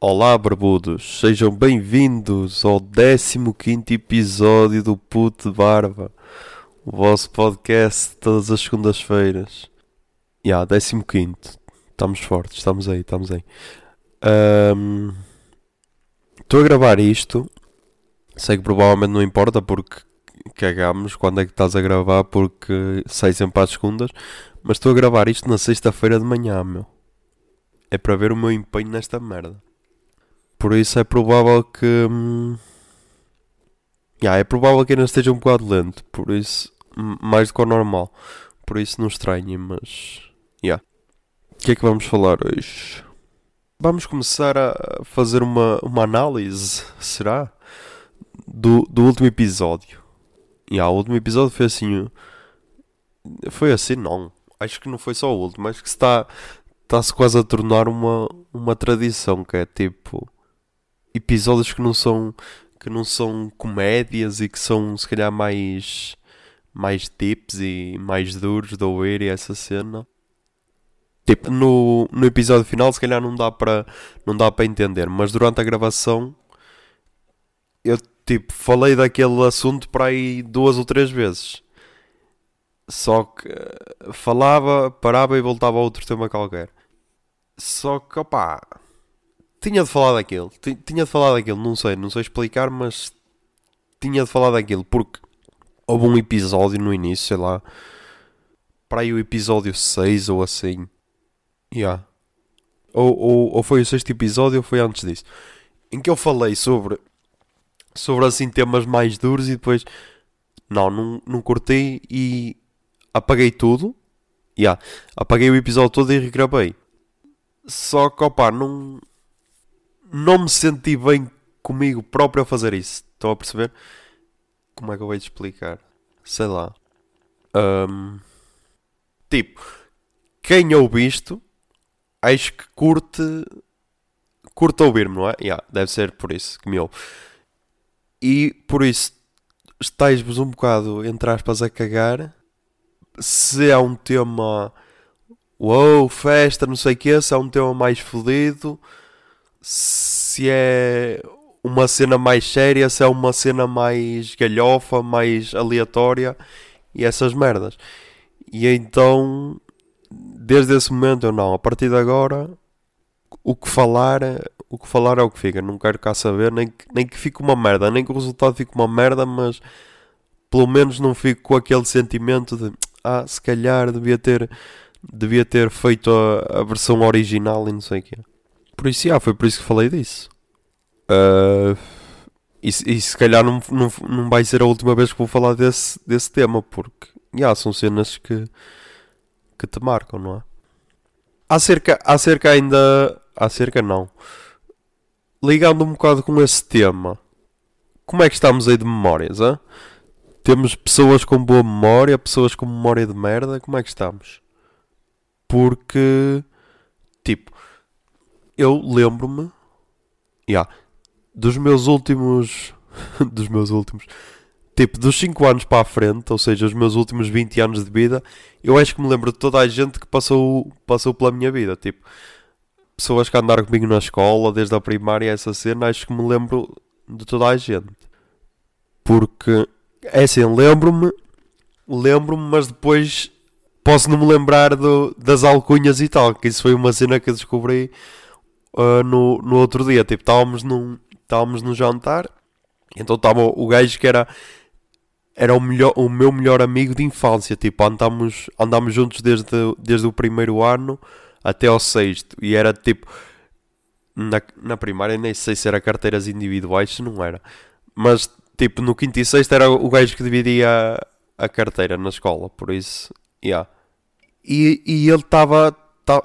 Olá, barbudos, sejam bem-vindos ao 15 episódio do Puto de Barba, o vosso podcast todas as segundas-feiras. Ya, yeah, 15, estamos fortes, estamos aí, estamos aí. Estou um, a gravar isto, sei que provavelmente não importa porque cagamos quando é que estás a gravar porque sai sempre às segundas, mas estou a gravar isto na sexta-feira de manhã, meu. É para ver o meu empenho nesta merda. Por isso é provável que. Hum, yeah, é provável que ainda esteja um bocado lento. Por isso. Mais do que o normal. Por isso não estranhe, mas. Yeah. O que é que vamos falar hoje? Vamos começar a fazer uma, uma análise, será? Do, do último episódio. Yeah, o último episódio foi assim. Foi assim, não. Acho que não foi só o último. Acho que está está-se quase a tornar uma, uma tradição, que é tipo episódios que não são que não são comédias e que são se calhar mais mais tips e mais duros de ouvir e essa cena. Tipo, no, no episódio final se calhar não dá para não dá para entender, mas durante a gravação eu tipo falei daquele assunto para aí duas ou três vezes. Só que falava, parava e voltava a outro tema qualquer. Só que opá, tinha de falar daquilo. Tinha de falar daquilo, não sei, não sei explicar, mas tinha de falar daquilo porque houve um episódio no início, sei lá, para aí o episódio 6 ou assim. Yeah. Ou, ou, ou foi o sexto episódio ou foi antes disso. Em que eu falei sobre sobre assim temas mais duros e depois não, não, não e apaguei tudo. Yeah. Apaguei o episódio todo e regravei. Só que opa, não, não me senti bem comigo próprio a fazer isso. Estão a perceber? Como é que eu vou te explicar? Sei lá. Um, tipo, quem ouve isto, acho que curte. Curte ouvir-me, não é? Yeah, deve ser por isso que me ouve. E por isso estáis-vos um bocado, entre aspas, a cagar. Se é um tema. Uou, festa, não sei o que, se é um tema mais fodido se é uma cena mais séria, se é uma cena mais galhofa, mais aleatória e essas merdas. E então, desde esse momento, eu não, a partir de agora, o que falar, o que falar é o que fica. Não quero cá saber, nem que, nem que fique uma merda, nem que o resultado fique uma merda, mas pelo menos não fico com aquele sentimento de ah, se calhar devia ter, devia ter feito a, a versão original e não sei o que. Por isso, yeah, foi por isso que falei disso. Uh, e, e, se calhar não, não, não vai ser a última vez que vou falar desse, desse tema, porque yeah, são cenas que, que te marcam, não é? Acerca, acerca ainda. Acerca não. Ligando um bocado com esse tema, como é que estamos aí de memórias? Hein? Temos pessoas com boa memória, pessoas com memória de merda, como é que estamos? Porque, tipo, eu lembro-me yeah, dos meus últimos. dos meus últimos. Tipo, dos 5 anos para a frente, ou seja, os meus últimos 20 anos de vida, eu acho que me lembro de toda a gente que passou, passou pela minha vida. Tipo, pessoas que andaram comigo na escola, desde a primária, essa cena, acho que me lembro de toda a gente. Porque, é assim, lembro-me, lembro-me, mas depois posso não me lembrar do, das alcunhas e tal, que isso foi uma cena que eu descobri uh, no, no outro dia. Tipo, estávamos num, estávamos num jantar, então estava o gajo que era era o, melhor, o meu melhor amigo de infância. Tipo, andámos, andámos juntos desde, desde o primeiro ano até ao sexto. E era tipo. Na, na primária, nem sei se era carteiras individuais, se não era. Mas, tipo, no quinto e sexto era o gajo que dividia a, a carteira na escola. Por isso, yeah. E, e ele estava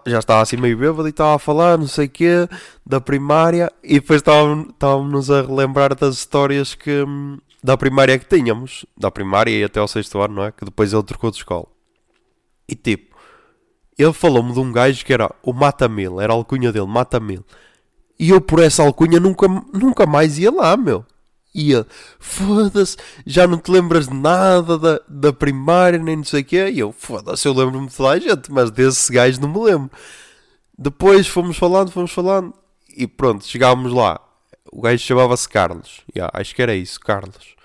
já estava assim meio bêbado e estava a falar, não sei o quê, da primária, e depois estávamos a relembrar das histórias que, hum, da primária que tínhamos, da primária e até ao sexto ano, não é? Que depois ele trocou de escola. E tipo, ele falou-me de um gajo que era o Mata-Mil, era a alcunha dele, Mata-Mil. E eu por essa alcunha nunca, nunca mais ia lá, meu ia, foda-se, já não te lembras de nada da, da primária, nem não sei o quê. E eu, foda-se, eu lembro-me de toda a gente, mas desse gajo não me lembro. Depois fomos falando, fomos falando, e pronto, chegámos lá. O gajo chamava-se Carlos. Yeah, acho que era isso, Carlos.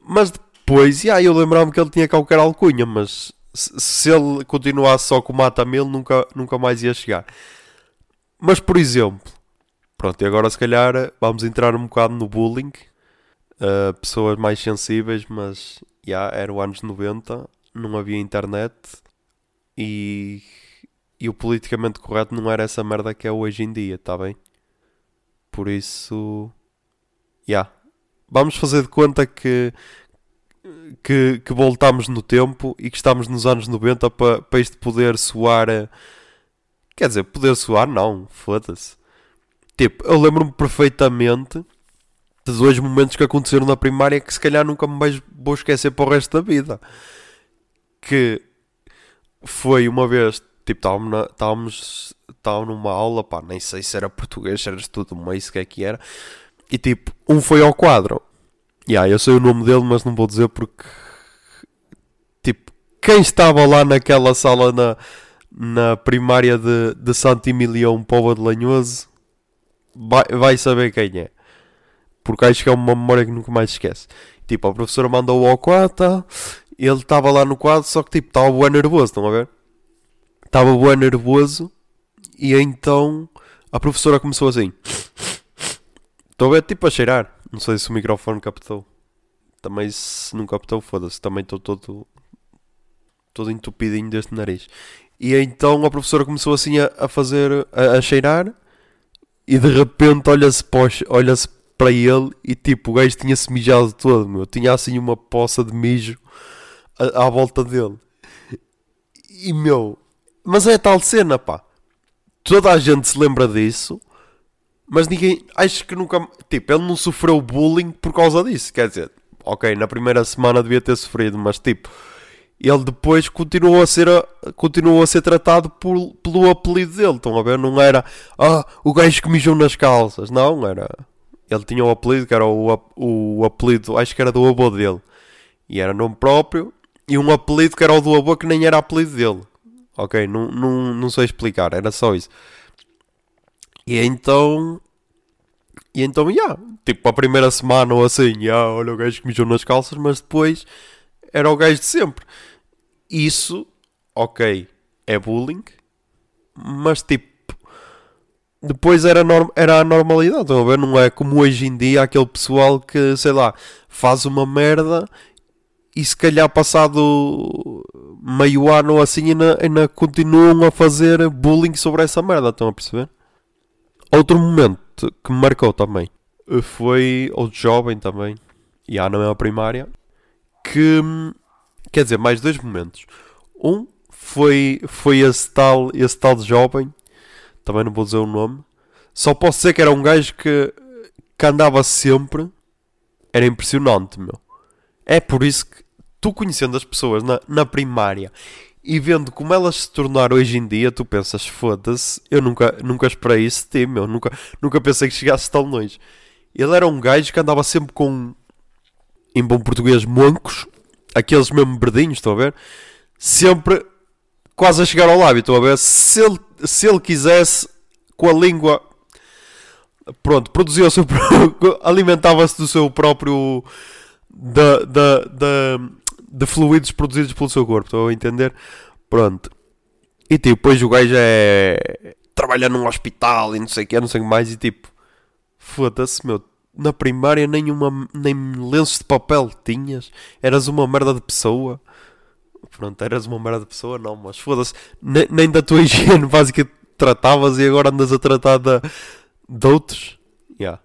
Mas depois, yeah, eu lembrava-me que ele tinha qualquer alcunha, mas se, se ele continuasse só com o Mata-Mil, nunca, nunca mais ia chegar. Mas, por exemplo, pronto, e agora se calhar vamos entrar um bocado no bullying. Uh, pessoas mais sensíveis, mas já yeah, era o anos 90, não havia internet e, e o politicamente correto não era essa merda que é hoje em dia, tá bem? Por isso, já. Yeah. Vamos fazer de conta que, que, que voltamos no tempo e que estamos nos anos 90 para pa isto poder soar. Quer dizer, poder soar, não, foda-se. Tipo, eu lembro-me perfeitamente de dois momentos que aconteceram na primária que se calhar nunca mais vou esquecer para o resto da vida. Que foi uma vez, tipo, estávamos, na, estávamos, estávamos numa aula, pá, nem sei se era português, se era estudo meio, se que é que era. E tipo, um foi ao quadro. E yeah, eu sei o nome dele, mas não vou dizer porque. Tipo, quem estava lá naquela sala na, na primária de, de Santo Emilião, Povo de Lanhoso, vai, vai saber quem é. Porque acho que é uma memória que nunca mais esquece. Tipo, a professora mandou-o ao quadro, ele estava lá no quadro, só que tipo, estava bem nervoso, estão a ver? Estava bem nervoso e então a professora começou assim. Estou a ver tipo a cheirar. Não sei se o microfone captou. Também se não captou, foda-se. Também estou todo, todo entupidinho deste nariz. E então a professora começou assim a, a fazer, a, a, cheirar. E de repente olha-se olha para ele e tipo, o gajo tinha-se mijado todo, meu. Tinha assim uma poça de mijo à, à volta dele. E meu, mas é tal cena, pá. Toda a gente se lembra disso mas ninguém. Acho que nunca. Tipo, ele não sofreu bullying por causa disso. Quer dizer, ok, na primeira semana devia ter sofrido, mas tipo. Ele depois continuou a ser, continuou a ser tratado por, pelo apelido dele. Estão a ver? Não era. Ah, o gajo que mijou nas calças. Não, era. Ele tinha um apelido que era o, o apelido. Acho que era do avô dele. E era nome próprio. E um apelido que era o do avô que nem era apelido dele. Ok? Não, não, não sei explicar. Era só isso. E então. E então, yeah, tipo, a primeira semana ou assim, yeah, olha o gajo que mijou nas calças, mas depois era o gajo de sempre. Isso, ok, é bullying, mas tipo, depois era, norm era a normalidade, estão a ver? Não é como hoje em dia aquele pessoal que, sei lá, faz uma merda e se calhar passado meio ano ou assim ainda, ainda continuam a fazer bullying sobre essa merda, estão a perceber? Outro momento que me marcou também foi outro jovem também, e há na mesma primária, que quer dizer, mais dois momentos. Um foi, foi esse, tal, esse tal de jovem, também não vou dizer o nome, só posso dizer que era um gajo que, que andava sempre, era impressionante, meu. É por isso que tu conhecendo as pessoas na, na primária e vendo como elas se tornaram hoje em dia, tu pensas, foda-se, eu nunca, nunca esperei isso de ti, meu. Nunca, nunca pensei que chegasse tão longe. Ele era um gajo que andava sempre com, em bom português, moncos, aqueles mesmo verdinhos, estão a ver? Sempre quase a chegar ao lábio, estão a ver? Se ele, se ele quisesse, com a língua, pronto, produzia o seu alimentava-se do seu próprio. da, da, de fluidos produzidos pelo seu corpo, estou a entender? Pronto. E tipo, depois o gajo é. trabalha num hospital e não sei o que, não sei o que mais, e tipo, foda-se, meu. Na primária nem, uma, nem lenços de papel tinhas, eras uma merda de pessoa. Pronto, eras uma merda de pessoa, não, mas foda-se, nem, nem, da tua higiene básica tratavas e agora andas a tratar de, de outros. Yeah.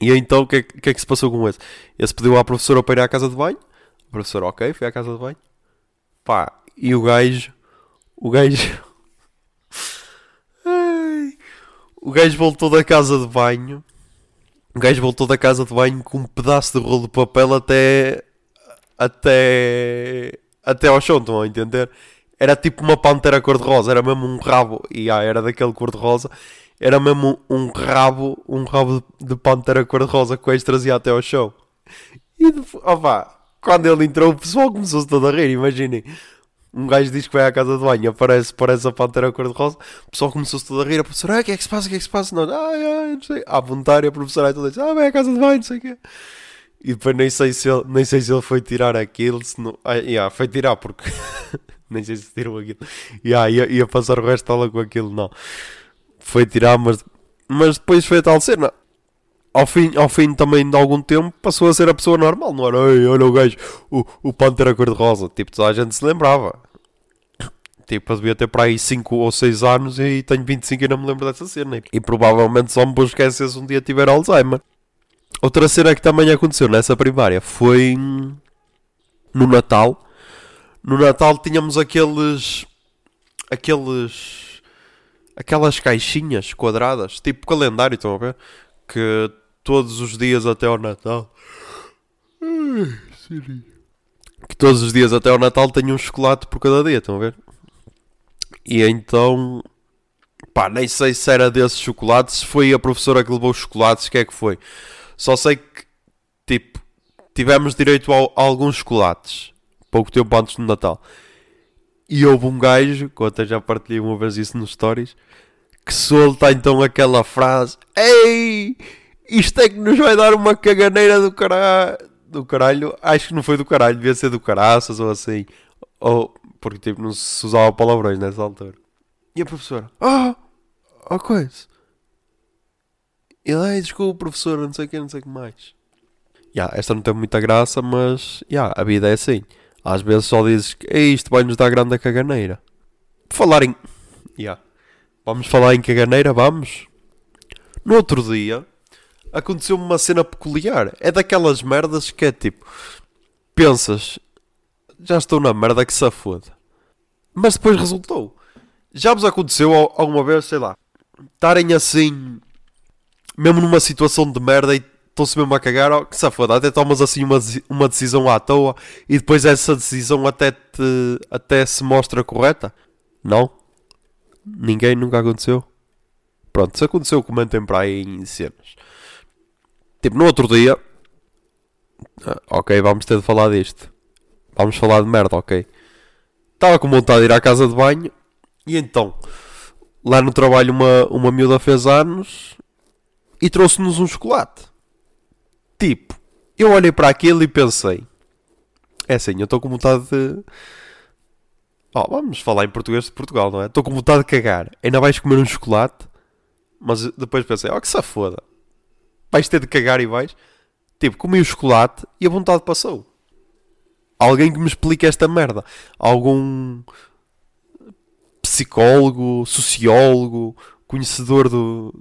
E então o que, é, que é que se passou com esse? Esse pediu à professora para ir à casa de banho professor, ok, fui à casa de banho. Pá, e o gajo. O gajo. o gajo voltou da casa de banho. O gajo voltou da casa de banho com um pedaço de rolo de papel até. Até. Até ao chão, estão a entender? Era tipo uma pantera cor-de-rosa, era mesmo um rabo. E ah, era daquele cor-de-rosa. Era mesmo um rabo, um rabo de pantera cor-de-rosa que o gajo trazia até ao chão. E, opá, quando ele entrou, o pessoal começou-se todo a rir, imaginem. um gajo diz que vai à casa de banho, aparece, aparece a pantera cor-de-rosa, o pessoal começou-se tudo a rir, a professora, ah, o que é que se passa, o que é que se passa? Não, ai, ai, não sei, à vontade, a professora aí toda diz, ah, vai à casa de banho, não sei o quê. E depois nem sei se ele, nem sei se ele foi tirar aquilo, se não, ah, yeah, foi tirar porque, nem sei se tirou aquilo, yeah, ia, ia passar o resto aula com aquilo, não. Foi tirar, mas, mas depois foi a tal cena ao fim, ao fim também de algum tempo passou a ser a pessoa normal, não era? Ei, olha o gajo, o, o Pantera cor-de-rosa. Tipo, toda a gente se lembrava. Tipo, eu devia ter para aí 5 ou 6 anos e tenho 25 e não me lembro dessa cena. E provavelmente só me vou esquecer se um dia tiver Alzheimer. Outra cena que também aconteceu nessa primária foi no Natal. No Natal tínhamos aqueles. aqueles. aquelas caixinhas quadradas, tipo calendário, estão a ver? Que todos os dias até ao Natal. Que todos os dias até ao Natal tenho um chocolate por cada dia, estão a ver? E então, pá, nem sei se era desses chocolates, se foi a professora que levou os chocolates, o que é que foi? Só sei que, tipo, tivemos direito a, alguns chocolates, pouco tempo antes do Natal. E houve um gajo, que eu até já partilhei uma vez isso nos stories, que solta então aquela frase: Ei, isto é que nos vai dar uma caganeira do caralho. Do caralho, acho que não foi do caralho, devia ser do caraças ou assim. Ou, porque tipo, não se usava palavrões nessa altura. E a professora, ah, oh, oh coisa. Ele, ai, desculpa, professora, não sei o que, não sei o que mais. Yeah, esta não tem muita graça, mas yeah, a vida é assim. Às vezes só dizes que isto vai nos dar grande caganeira. Falar em. Yeah. Vamos falar em caganeira, vamos? No outro dia aconteceu-me uma cena peculiar. É daquelas merdas que é tipo. Pensas, já estou na merda que se foda. Mas depois resultou. Já vos aconteceu alguma vez, sei lá, estarem assim, mesmo numa situação de merda e estão-se mesmo a cagar, oh, que se foda, até tomas assim uma, uma decisão à toa e depois essa decisão até, te, até se mostra correta? Não? Ninguém nunca aconteceu? Pronto, se aconteceu, comentem para aí em cenas. Tipo, no outro dia, ah, ok, vamos ter de falar disto. Vamos falar de merda, ok. Estava com vontade de ir à casa de banho e então, lá no trabalho, uma, uma miúda fez anos e trouxe-nos um chocolate. Tipo, eu olhei para aquilo e pensei: é assim, eu estou com vontade de. Oh, vamos falar em português de Portugal, não é? Estou com vontade de cagar. Ainda vais comer um chocolate? Mas depois pensei: oh, que se foda. Vais ter de cagar e vais. Tipo, comi o chocolate e a vontade passou. Alguém que me explique esta merda. Algum psicólogo, sociólogo, conhecedor do,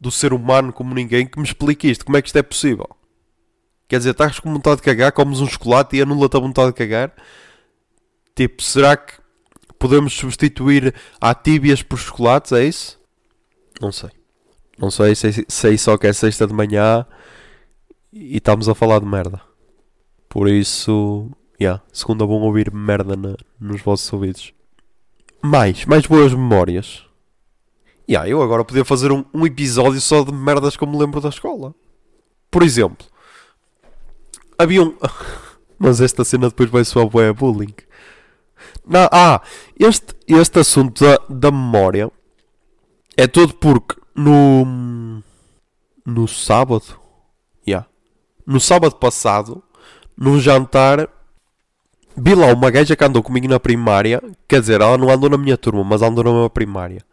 do ser humano como ninguém que me explique isto. Como é que isto é possível? Quer dizer, estás com vontade de cagar, comes um chocolate e anula-te a vontade de cagar? Tipo, será que podemos substituir a tíbias por chocolates? É isso? Não sei. Não sei, sei, sei só que é sexta de manhã e estamos a falar de merda. Por isso, yeah, segunda bom ouvir merda na, nos vossos ouvidos. Mais, mais boas memórias. Yeah, eu agora podia fazer um, um episódio só de merdas que eu me lembro da escola. Por exemplo, havia um. Mas esta cena depois vai soar bué bullying. Não, ah, este, este assunto da, da memória é todo porque no. No sábado. Yeah. No sábado passado, num jantar, vi lá uma gaja que andou comigo na primária. Quer dizer, ela não andou na minha turma, mas andou na minha primária.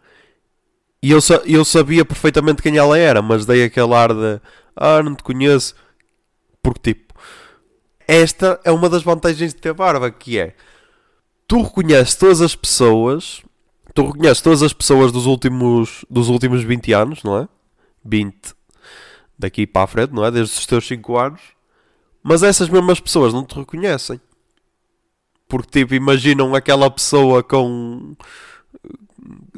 E eu, eu sabia perfeitamente quem ela era, mas dei aquele ar de. Ah, não te conheço. Porque, tipo, esta é uma das vantagens de ter barba, que é. Tu reconheces todas as pessoas tu reconheces todas as pessoas dos últimos, dos últimos 20 anos, não é? 20 daqui para a frente, não é? Desde os teus 5 anos. Mas essas mesmas pessoas não te reconhecem. Porque, tipo, imaginam aquela pessoa com.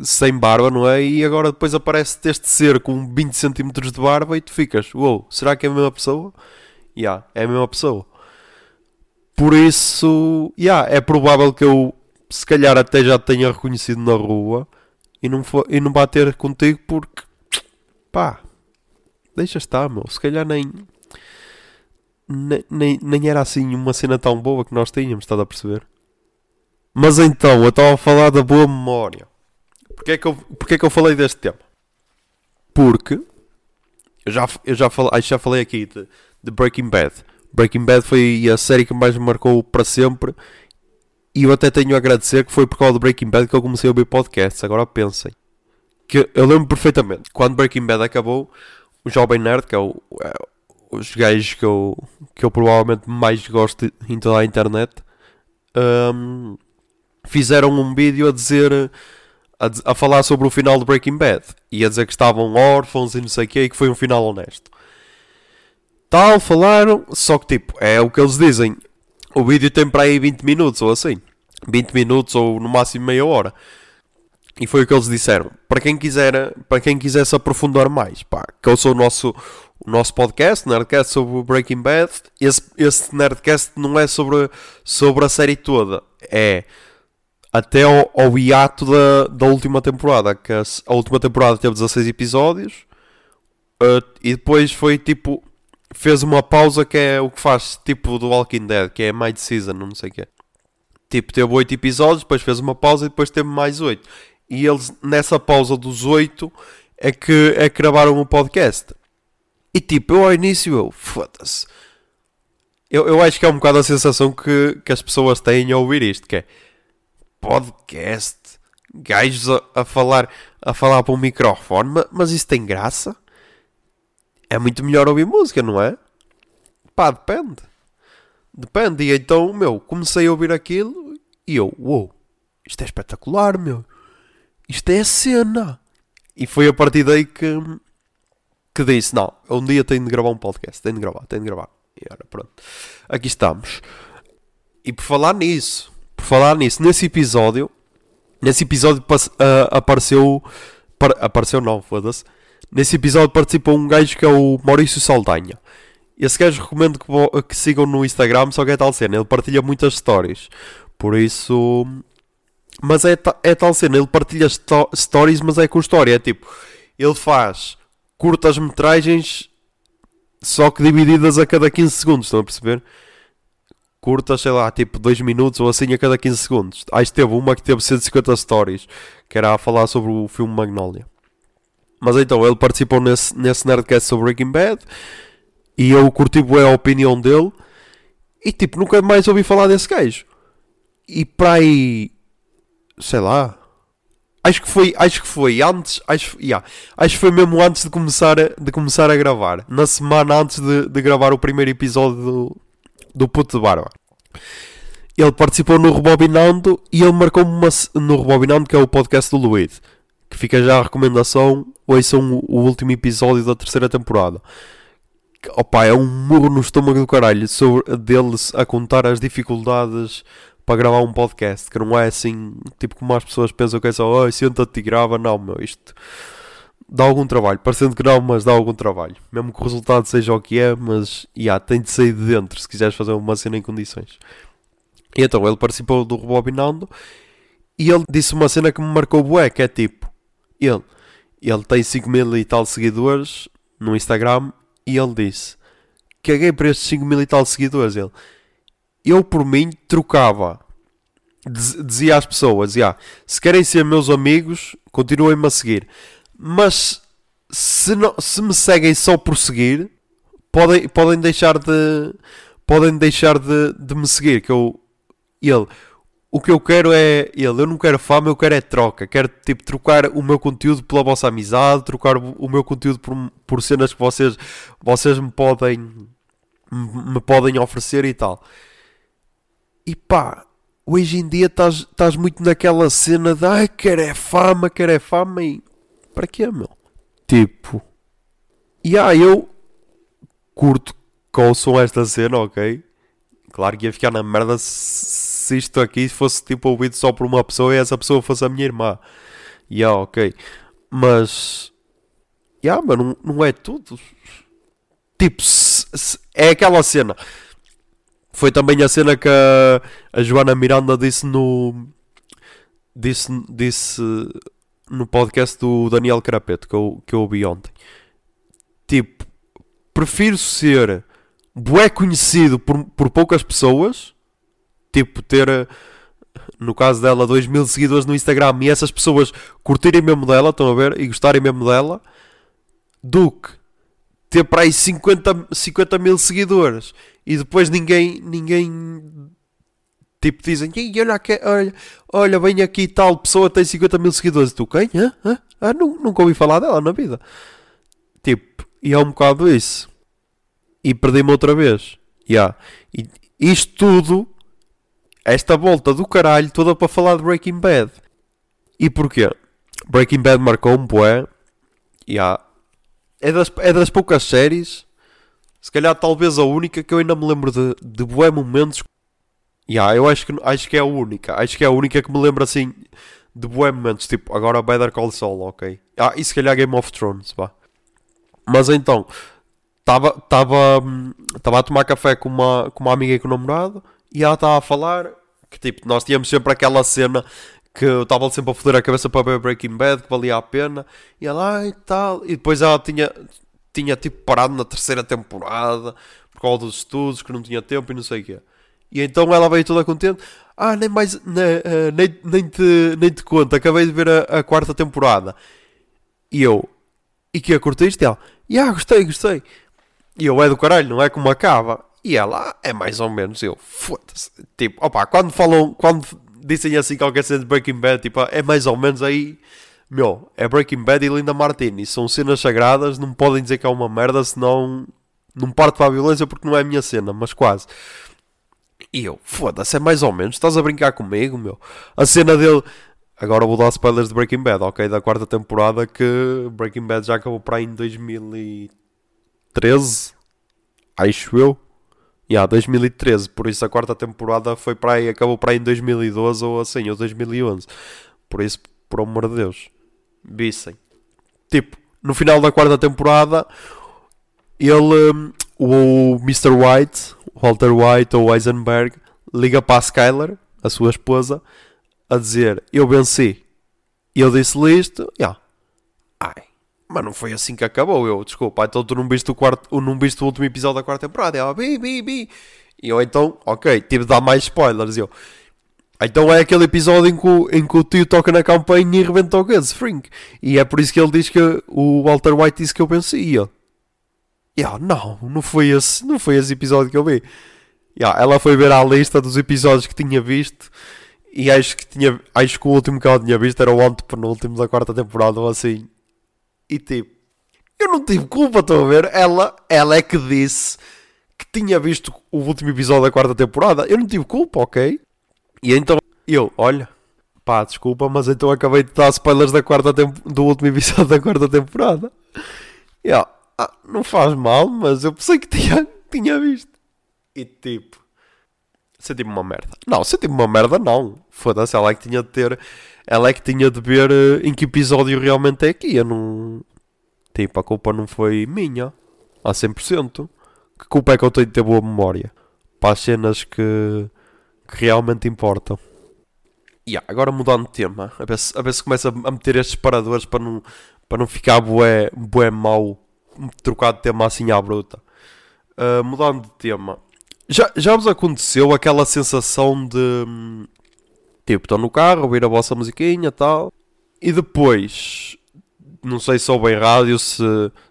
Sem barba, não é? E agora depois aparece este ser com 20 cm de barba e tu ficas, uou, wow, será que é a mesma pessoa? Ya, yeah, é a mesma pessoa. Por isso, yeah, é provável que eu se calhar até já tenha reconhecido na rua e não, for, e não bater contigo porque pá, deixa estar, meu. Se calhar nem, nem, nem era assim uma cena tão boa que nós tínhamos, estás a perceber? Mas então, eu estava a falar da boa memória. Porquê é que eu, é que eu falei deste tema? Porque eu já, eu já, falei, já falei aqui de, de Breaking Bad. Breaking Bad foi a série que mais me marcou para sempre. E eu até tenho a agradecer que foi por causa do Breaking Bad que eu comecei a ouvir podcasts. Agora pensem. Que eu lembro perfeitamente. Quando Breaking Bad acabou, o Jovem Nerd, que é o, é, os gajos que eu, que eu provavelmente mais gosto em toda a internet, um, fizeram um vídeo a dizer. A, a, falar sobre o final de Breaking Bad e a dizer que estavam órfãos e não sei o que e que foi um final honesto. Tal, falaram, só que tipo, é o que eles dizem. O vídeo tem para aí 20 minutos ou assim. 20 minutos ou no máximo meia hora. E foi o que eles disseram. Para quem quiser, para quem quiser se aprofundar mais, pá, que eu sou o nosso, o nosso podcast, Nerdcast sobre Breaking Bad. Esse, esse Nerdcast não é sobre, sobre a série toda. É até ao, ao hiato da, da última temporada. Que a, a última temporada teve 16 episódios. Uh, e depois foi tipo fez uma pausa que é o que faz tipo do Walking Dead, que é Mid Season, não sei o que Tipo, teve 8 episódios, depois fez uma pausa e depois teve mais 8. E eles, nessa pausa dos 8, é que, é que gravaram o podcast. E tipo, eu ao início, eu, foda-se. Eu, eu acho que é um bocado a sensação que, que as pessoas têm ao ouvir isto, que é podcast, gajos a, a falar a falar para um microfone, mas, isso tem graça? é muito melhor ouvir música, não é? Pá, depende. Depende. E então, meu, comecei a ouvir aquilo e eu, uou, wow, isto é espetacular, meu. Isto é a cena. E foi a partir daí que, que disse, não, um dia tenho de gravar um podcast, tenho de gravar, tenho de gravar. E ora, pronto. Aqui estamos. E por falar nisso, falar nisso, nesse episódio, nesse episódio uh, apareceu, par, apareceu não, foda-se, Nesse episódio participou um gajo que é o Maurício Saldanha. Esse gajo recomendo que, que sigam no Instagram, só que é tal cena. Ele partilha muitas stories. Por isso. Mas é, é tal cena. Ele partilha stories, mas é com história. É tipo. Ele faz curtas metragens, só que divididas a cada 15 segundos. Estão a perceber? Curtas, sei lá, tipo 2 minutos ou assim a cada 15 segundos. Aí teve uma que teve 150 stories, que era a falar sobre o filme Magnolia. Mas então, ele participou nesse, nesse Nerdcast sobre Breaking Bad e eu curti bem a opinião dele e tipo, nunca mais ouvi falar desse gajo. E para aí, sei lá, acho que foi, acho que foi antes, acho, yeah, acho que foi mesmo antes de começar, de começar a gravar, na semana antes de, de gravar o primeiro episódio do, do Puto de Barba. Ele participou no Rebobinando e ele marcou-me no Rebobinando, que é o podcast do Luís que fica já a recomendação, ouçam o último episódio da terceira temporada. Opa, é um murro no estômago do caralho sobre deles a contar as dificuldades para gravar um podcast, que não é assim, tipo como as pessoas pensam que é só, oh, senta-te e grava, não, meu, isto dá algum trabalho, parecendo que não, mas dá algum trabalho, mesmo que o resultado seja o que é, mas, yeah, tem de sair de dentro se quiseres fazer uma cena em condições. E então, ele participou do Rebobinando e ele disse uma cena que me marcou bué, que é tipo, ele, ele tem 5 mil e tal seguidores no Instagram e ele disse: Caguei para estes 5 mil e tal seguidores. Ele, eu por mim trocava. Dizia às pessoas: yeah, se querem ser meus amigos, continuem-me a seguir. Mas se, não, se me seguem só por seguir, podem, podem deixar de podem deixar de, de me seguir. Que eu, ele, o que eu quero é ele, eu não quero fama, eu quero é troca. Quero tipo trocar o meu conteúdo pela vossa amizade, trocar o meu conteúdo por, por cenas que vocês, vocês me podem me podem oferecer e tal. E pá, hoje em dia estás muito naquela cena de ai, quero é fama, quero é fama e para quê, meu? Tipo, e ah, eu curto que ouçam esta cena, ok? Claro que ia ficar na merda se isto aqui fosse tipo ouvido só por uma pessoa e essa pessoa fosse a minha irmã. E yeah, ok. Mas. Yeah, mas não, não é tudo. Tipo, é aquela cena. Foi também a cena que a, a Joana Miranda disse no. Disse, disse no podcast do Daniel Carapeto que eu, que eu ouvi ontem. Tipo, prefiro ser bué conhecido por, por poucas pessoas tipo ter no caso dela, 2 mil seguidores no Instagram e essas pessoas curtirem mesmo dela, estão a ver, e gostarem mesmo dela, do que ter para aí 50, 50 mil seguidores e depois ninguém, ninguém tipo dizem, olha, olha, olha, vem aqui tal pessoa tem 50 mil seguidores, e tu quem? Hã? Hã? Ah, nunca ouvi falar dela na vida. Tipo, e é um bocado isso. E perdi-me outra vez. Yeah. E isto tudo, esta volta do caralho, toda para falar de Breaking Bad. E porquê? Breaking Bad marcou um bué. Yeah. É, das, é das poucas séries, se calhar talvez a única que eu ainda me lembro de, de bué momentos. Yeah, eu acho que, acho que é a única. Acho que é a única que me lembro assim de bué momentos. Tipo, agora Better Call Saul, ok? Ah, e se calhar Game of Thrones, vá. Mas então, estava a tomar café com uma, com uma amiga e com o namorado e ela estava a falar que tipo, nós tínhamos sempre aquela cena que eu estava sempre a foder a cabeça para ver Breaking Bad, que valia a pena, e ela, e tal, e depois ela tinha, tinha tipo parado na terceira temporada por causa dos estudos, que não tinha tempo e não sei o quê. E então ela veio toda contente, ah, nem mais, nem, uh, nem, nem, te, nem te conto, acabei de ver a, a quarta temporada. E eu, e que a curtiste? E ela, ah, gostei, gostei. E eu é do caralho, não é como acaba. E ela é mais ou menos eu. Foda-se. Tipo, opa, quando falam, quando dizem assim qualquer cena de Breaking Bad, tipo, é mais ou menos aí. Meu, é Breaking Bad e Linda Martini. São cenas sagradas, não podem dizer que é uma merda, senão não parto para a violência porque não é a minha cena, mas quase. E eu, foda-se, é mais ou menos, estás a brincar comigo, meu. A cena dele. Agora vou dar spoilers de Breaking Bad, ok? Da quarta temporada que Breaking Bad já acabou para aí em 2013 2013, acho eu. Yeah, 2013, por isso a quarta temporada foi para aí, acabou para aí em 2012 ou assim, ou 2011. Por isso, por amor de Deus, vissem. Tipo, no final da quarta temporada, ele, o Mr. White, Walter White ou Eisenberg, liga para a Skyler, a sua esposa, a dizer: Eu venci. E eu disse-lhe isto, yeah. ai, mas não foi assim que acabou. Eu, desculpa, então tu não viste o, quarto, não viste o último episódio da quarta temporada. E ela, bi, bi, bi. E eu então, ok, tive de dar mais spoilers. E eu, então é aquele episódio em que, o, em que o tio toca na campanha e rebenta o Gus Frink. E é por isso que ele diz que o Walter White disse que eu vencia. Yeah, não, não foi esse, não foi esse episódio que eu vi. Yeah, ela foi ver a lista dos episódios que tinha visto e acho que tinha, acho que o último que ela tinha visto era o antepenúltimo da quarta temporada ou assim. E tipo, eu não tive culpa, estão a ver? Ela, ela é que disse que tinha visto o último episódio da quarta temporada. Eu não tive culpa, ok? E então eu, olha, pá, desculpa, mas então acabei de dar spoilers da quarta do último episódio da quarta temporada. Ela, ah, não faz mal, mas eu pensei que tinha, tinha visto. E tipo, senti-me uma merda. Não, senti-me uma merda, não. Foda-se, ela é que tinha de ter ela é que tinha de ver uh, em que episódio realmente é que ia. Não... Tipo, a culpa não foi minha. A 100%. Que culpa é que eu tenho de ter boa memória? Para as cenas que, que realmente importam. Yeah, agora mudando de tema. A ver, se, a ver se começa a meter estes paradores para não, para não ficar bué, bué mau. Trocar de tema assim à bruta. Uh, mudando de tema. Já, já vos aconteceu aquela sensação de Tipo, estão no carro, ouvir a vossa musiquinha e tal. E depois, não sei se ouvem rádio, se,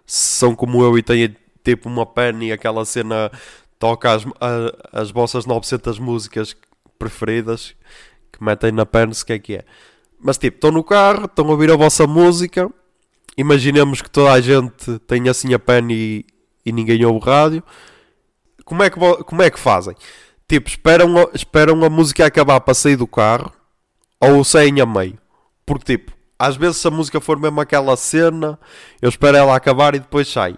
se são como eu e têm tipo uma pen e aquela cena toca as, a, as vossas 900 músicas preferidas que metem na pen, se que é que é. Mas tipo, estão no carro, estão a ouvir a vossa música. Imaginemos que toda a gente tem assim a pen e, e ninguém ouve rádio. Como é que, como é que fazem? Tipo, esperam, esperam a música acabar para sair do carro ou saem a meio. Porque, tipo, às vezes se a música for mesmo aquela cena, eu espero ela acabar e depois saio.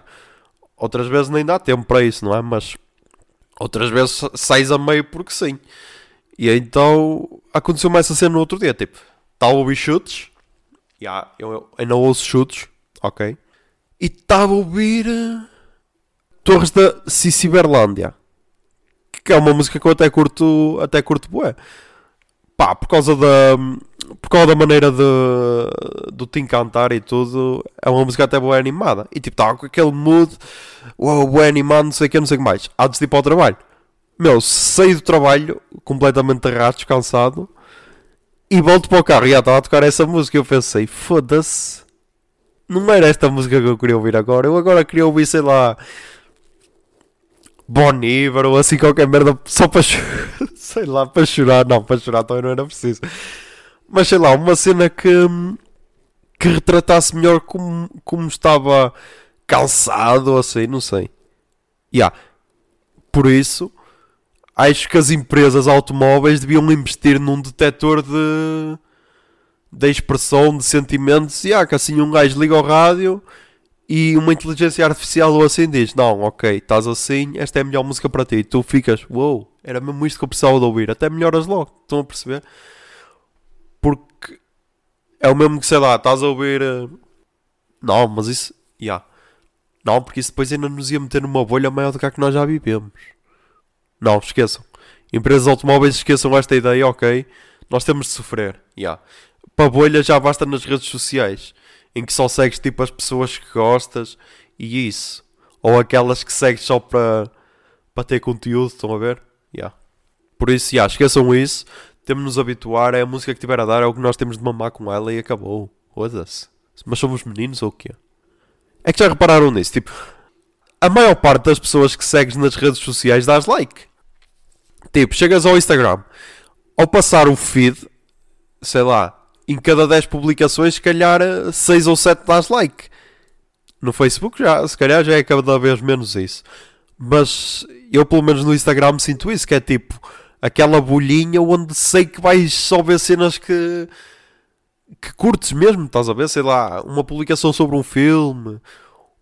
Outras vezes nem dá tempo para isso, não é? Mas outras vezes sais a meio porque sim. E então aconteceu mais essa cena no outro dia. Tipo, está a ouvir chutes. Yeah, eu ainda ouço chutes, ok? E estava a ouvir uh, Torres da Ciberlândia que é uma música que eu até curto, até curto bué. Pá, por causa da por causa da maneira de, do Tim cantar e tudo, é uma música até boa animada. E tipo, estava com aquele mood, uau, bué animado, não sei o que, não sei o que mais. Antes de ir para o trabalho. Meu, saí do trabalho completamente errado, descansado. E volto para o carro e já estava a tocar essa música. Eu pensei, foda-se. Não era esta música que eu queria ouvir agora. Eu agora queria ouvir, sei lá. Bon Iver ou assim qualquer merda só para sei lá, para chorar. Não, para chorar também não era preciso. Mas sei lá, uma cena que, que retratasse melhor como, como estava calçado ou assim, não sei. Yeah. Por isso, acho que as empresas automóveis deviam investir num detector de, de expressão, de sentimentos. E yeah, que assim um gajo liga ao rádio e uma inteligência artificial ou assim diz: Não, ok, estás assim, esta é a melhor música para ti. E tu ficas: Uou, wow, era mesmo isto que eu precisava de ouvir. Até melhoras logo, estão a perceber? Porque é o mesmo que sei lá, estás a ouvir. Uh... Não, mas isso. Yeah. Não, porque isso depois ainda nos ia meter numa bolha maior do que a que nós já vivemos. Não, esqueçam. Empresas automóveis esqueçam esta ideia, ok? Nós temos de sofrer. Yeah. Bolha já basta nas redes sociais. Em que só segues tipo as pessoas que gostas e isso. Ou aquelas que segues só para, para ter conteúdo, estão a ver? Yeah. Por isso, yeah, esqueçam isso. Temos de nos habituar. É a música que tiver a dar, é o que nós temos de mamar com ela e acabou. Foda-se. Mas somos meninos ou o quê? É que já repararam nisso? Tipo, a maior parte das pessoas que segues nas redes sociais dás like. Tipo, chegas ao Instagram, ao passar o feed, sei lá, em cada 10 publicações, se calhar 6 ou 7 dás like. No Facebook já, se calhar já é cada vez menos isso. Mas eu pelo menos no Instagram sinto isso, que é tipo aquela bolhinha onde sei que vais só ver cenas que que curtes mesmo, estás a ver? Sei lá, uma publicação sobre um filme,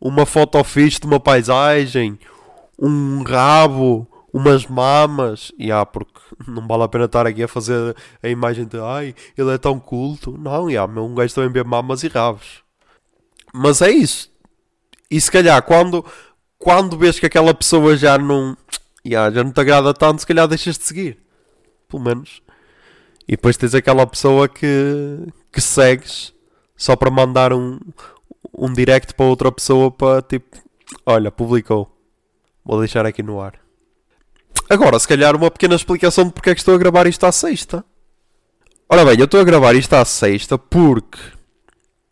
uma foto fixe de uma paisagem, um rabo, umas mamas. E ah, porque não vale a pena estar aqui a fazer a imagem de ai, ele é tão culto. Não, yeah, um gajo também vê mamas e rabos. Mas é isso. E se calhar quando, quando vês que aquela pessoa já não, yeah, já não te agrada tanto, se calhar deixas de seguir. Pelo menos. E depois tens aquela pessoa que, que segues só para mandar um, um direct para outra pessoa para tipo, olha, publicou. Vou deixar aqui no ar. Agora, se calhar uma pequena explicação de porque é que estou a gravar isto à sexta. Ora bem, eu estou a gravar isto à sexta porque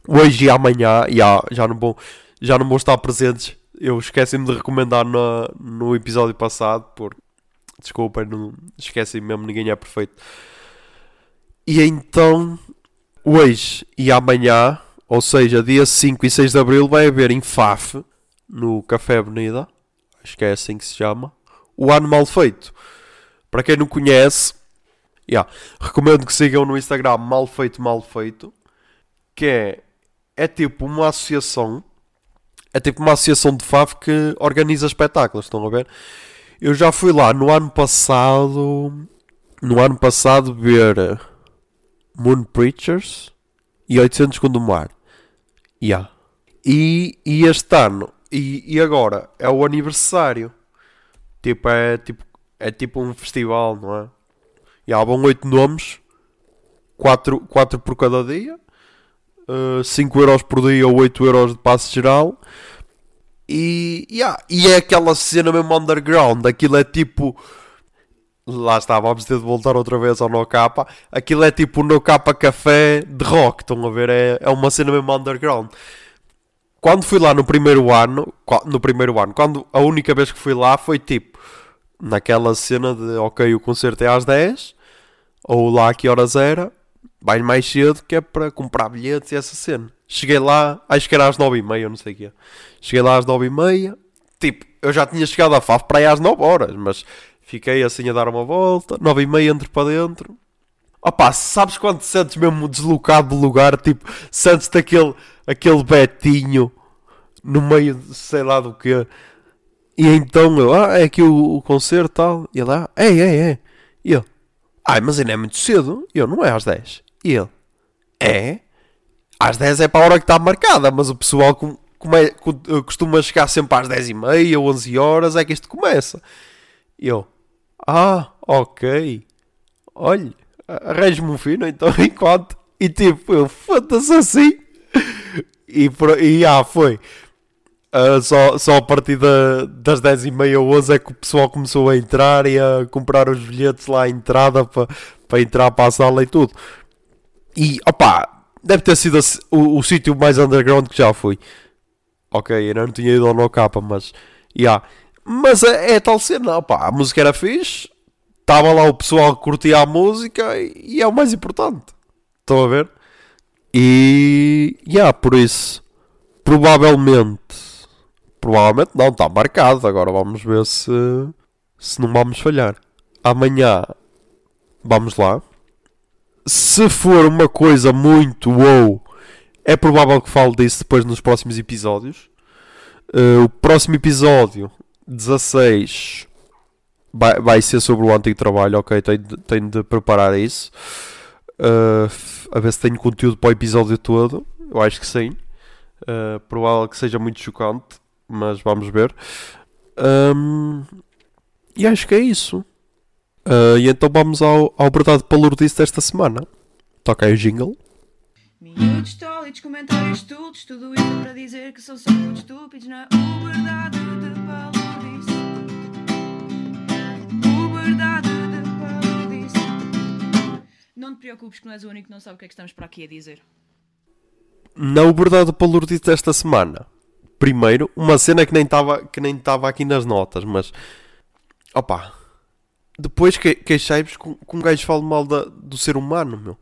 hoje e amanhã já, já, não, vou, já não vou estar presentes. Eu esqueci-me de recomendar no, no episódio passado, porque desculpem, não esqueci mesmo, ninguém é perfeito. E então hoje e amanhã, ou seja, dia 5 e 6 de Abril, vai haver em Faf, no Café Avenida, acho que é assim que se chama, o Ano Mal Feito. Para quem não conhece, yeah, recomendo que sigam no Instagram Mal Feito Mal Feito, que é, é tipo uma associação, é tipo uma associação de Faf que organiza espetáculos, estão a ver? Eu já fui lá no ano passado, no ano passado ver Moon Preachers e 800 com do mar. Yeah. E, e este ano, e, e agora, é o aniversário. Tipo, é tipo, é tipo um festival, não é? E há vão 8 nomes, 4, 4 por cada dia, uh, 5 euros por dia ou 8 euros de passe geral. E, yeah, e é aquela cena mesmo underground, aquilo é tipo Lá está, vamos ter de voltar outra vez ao No Capa. Aquilo é tipo o No Capa Café de rock, estão a ver? É, é uma cena mesmo underground. Quando fui lá no primeiro ano, no primeiro ano, quando a única vez que fui lá foi tipo naquela cena de ok, o concerto é às 10, ou lá a que horas era, vai mais cedo que é para comprar bilhetes e essa cena. Cheguei lá, acho que era às 9h30, não sei o quê. Cheguei lá às 9h30, tipo, eu já tinha chegado a FAF para aí às 9 horas, mas Fiquei assim a dar uma volta, nove e meia entro para dentro. Opa, sabes quando te sentes mesmo deslocado do lugar? Tipo, sentes-te aquele, aquele betinho no meio de sei lá do que. E então eu, ah, é aqui o, o concerto tal. E ele, ah, é, é, é. E eu, ai, mas ainda é muito cedo. E eu, não é às 10. E ele, é? Às 10 é para a hora que está marcada, mas o pessoal com, come, costuma chegar sempre às 10 e meia ou 11 horas, é que isto começa. E eu, ah, ok. Olha, arranje-me um fino então enquanto. E tipo, eu foda-se assim. E, e ah, foi. Uh, só, só a partir da, das 10h30 ou 11 é que o pessoal começou a entrar e a comprar os bilhetes lá à entrada para pa entrar para a sala e tudo. E, opá, deve ter sido o, o sítio mais underground que já fui. Ok, eu não tinha ido ao No Capa, mas. Yeah. Mas é, é tal cena, opá, a música era fixe, estava lá o pessoal que curtia a música e, e é o mais importante. Estão a ver? E. Yeah, por isso. Provavelmente. Provavelmente não, está marcado. Agora vamos ver se. Se não vamos falhar. Amanhã. Vamos lá. Se for uma coisa muito wow, é provável que fale disso depois nos próximos episódios. Uh, o próximo episódio, 16, vai, vai ser sobre o antigo trabalho. Ok, tenho de, tenho de preparar isso. Uh, a ver se tenho conteúdo para o episódio todo. Eu acho que sim. Uh, provável que seja muito chocante, mas vamos ver. Um, e acho que é isso. Uh, e então vamos ao, ao verdade palurdice desta semana. Toca aí o jingle. Miúdos tólitos, comentários estúpidos, tudo isso para dizer que são só muito estúpidos na verdade de palurdice. O verdade de palurdice. Não te preocupes que não és o único que não sabe o que é que estamos para aqui a dizer. Na verdade palurdice desta semana. Primeiro, uma cena que nem estava que nem aqui nas notas, mas... Opa, depois que, queixai-vos com, com um gajo fala mal da, do ser humano, meu.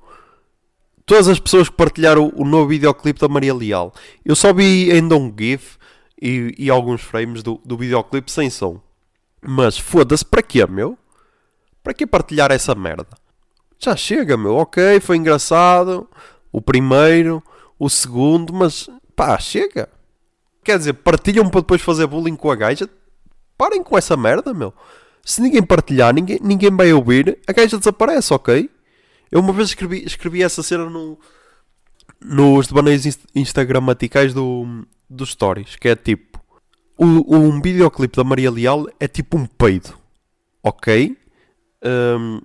Todas as pessoas que partilharam o, o novo videoclipe da Maria Leal. Eu só vi ainda um GIF e, e alguns frames do, do videoclipe sem som. Mas foda-se, para quê, meu? Para que partilhar essa merda? Já chega, meu. Ok, foi engraçado. O primeiro, o segundo, mas pá, chega. Quer dizer, partilham para depois fazer bullying com a gaja. Parem com essa merda, meu. Se ninguém partilhar, ninguém, ninguém vai ouvir, a gaja desaparece, ok? Eu uma vez escrevi, escrevi essa cena no, nos devaneios inst instagramaticais do, dos stories, que é tipo, o, um videoclipe da Maria Leal é tipo um peido, ok? Um, uh,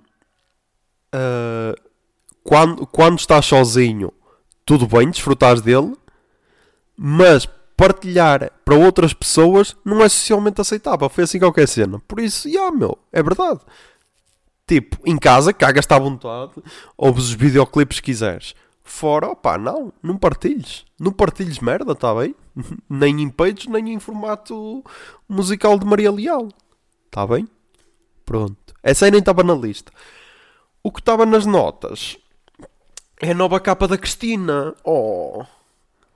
ah, quando, quando estás sozinho, tudo bem, desfrutares dele, mas partilhar para outras pessoas não é socialmente aceitável. Foi assim qualquer cena. Por isso, já, yeah, meu, é verdade. Tipo, em casa, cagas-te à vontade, ouves os videoclipes que quiseres. Fora, opá, não, não partilhes. Não partilhes merda, tá bem? nem em peitos, nem em formato musical de Maria Leal. Tá bem? Pronto. Essa aí nem estava na lista. O que estava nas notas é a nova capa da Cristina. Oh!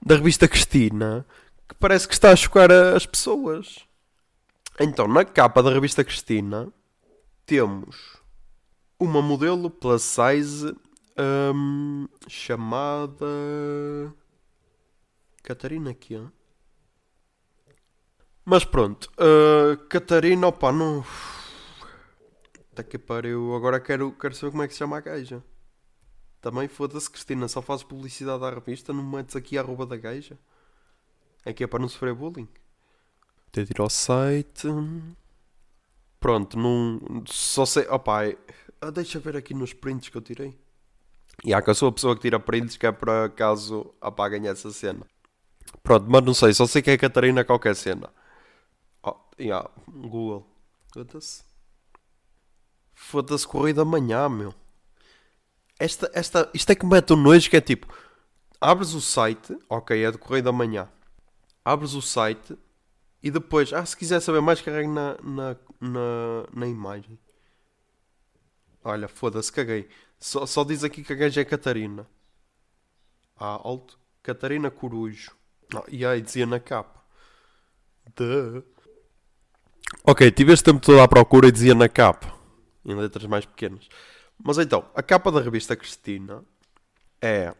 Da revista Cristina que parece que está a chocar as pessoas. Então, na capa da revista Cristina, temos uma modelo plus size um, chamada Catarina aqui. Hein? Mas pronto, uh, Catarina, opa, não. Até que pariu. Agora quero, quero saber como é que se chama a gaja. Também foda-se, Cristina, só fazes publicidade à revista, não metes aqui a arroba da gaja. É que é para não sofrer bullying. Ter de ir ao site. Pronto, não. Só sei. Opa, ah, deixa ver aqui nos prints que eu tirei. E há que eu sou a pessoa que tira prints que é para caso apaguem essa cena. Pronto, mas não sei, só sei que é Catarina qualquer cena. Oh, yeah, Google. Foda-se. Foda-se corrida amanhã, meu. Esta, esta, isto é que mete um nojo que é tipo. Abres o site, ok, é de correio da manhã abres o site e depois, ah, se quiser saber mais, carregue na, na, na, na imagem. Olha, foda-se, caguei. Só, só diz aqui que a gaja é Catarina. Ah, alto. Catarina Corujo. Ah, e aí dizia na capa. De. Ok, tive este tempo todo à procura e dizia na capa. Em letras mais pequenas. Mas então, a capa da revista Cristina é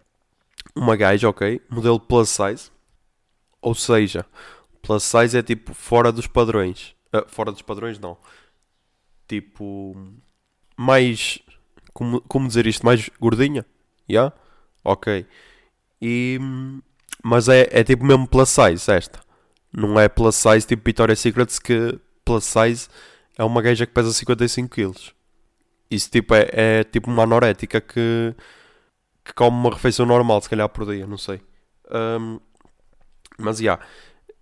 uma gaja, ok? Modelo plus size. Ou seja, plus size é tipo fora dos padrões. Uh, fora dos padrões, não. Tipo. Mais. Como, como dizer isto? Mais gordinha? Yeah? Ok. E. Mas é, é tipo mesmo plus size esta. Não é plus size tipo Victoria's Secrets que plus size é uma gaja que pesa 55 kg. Isso tipo é, é tipo uma anorética que, que come uma refeição normal, se calhar por dia, não sei. Um, mas, já, yeah,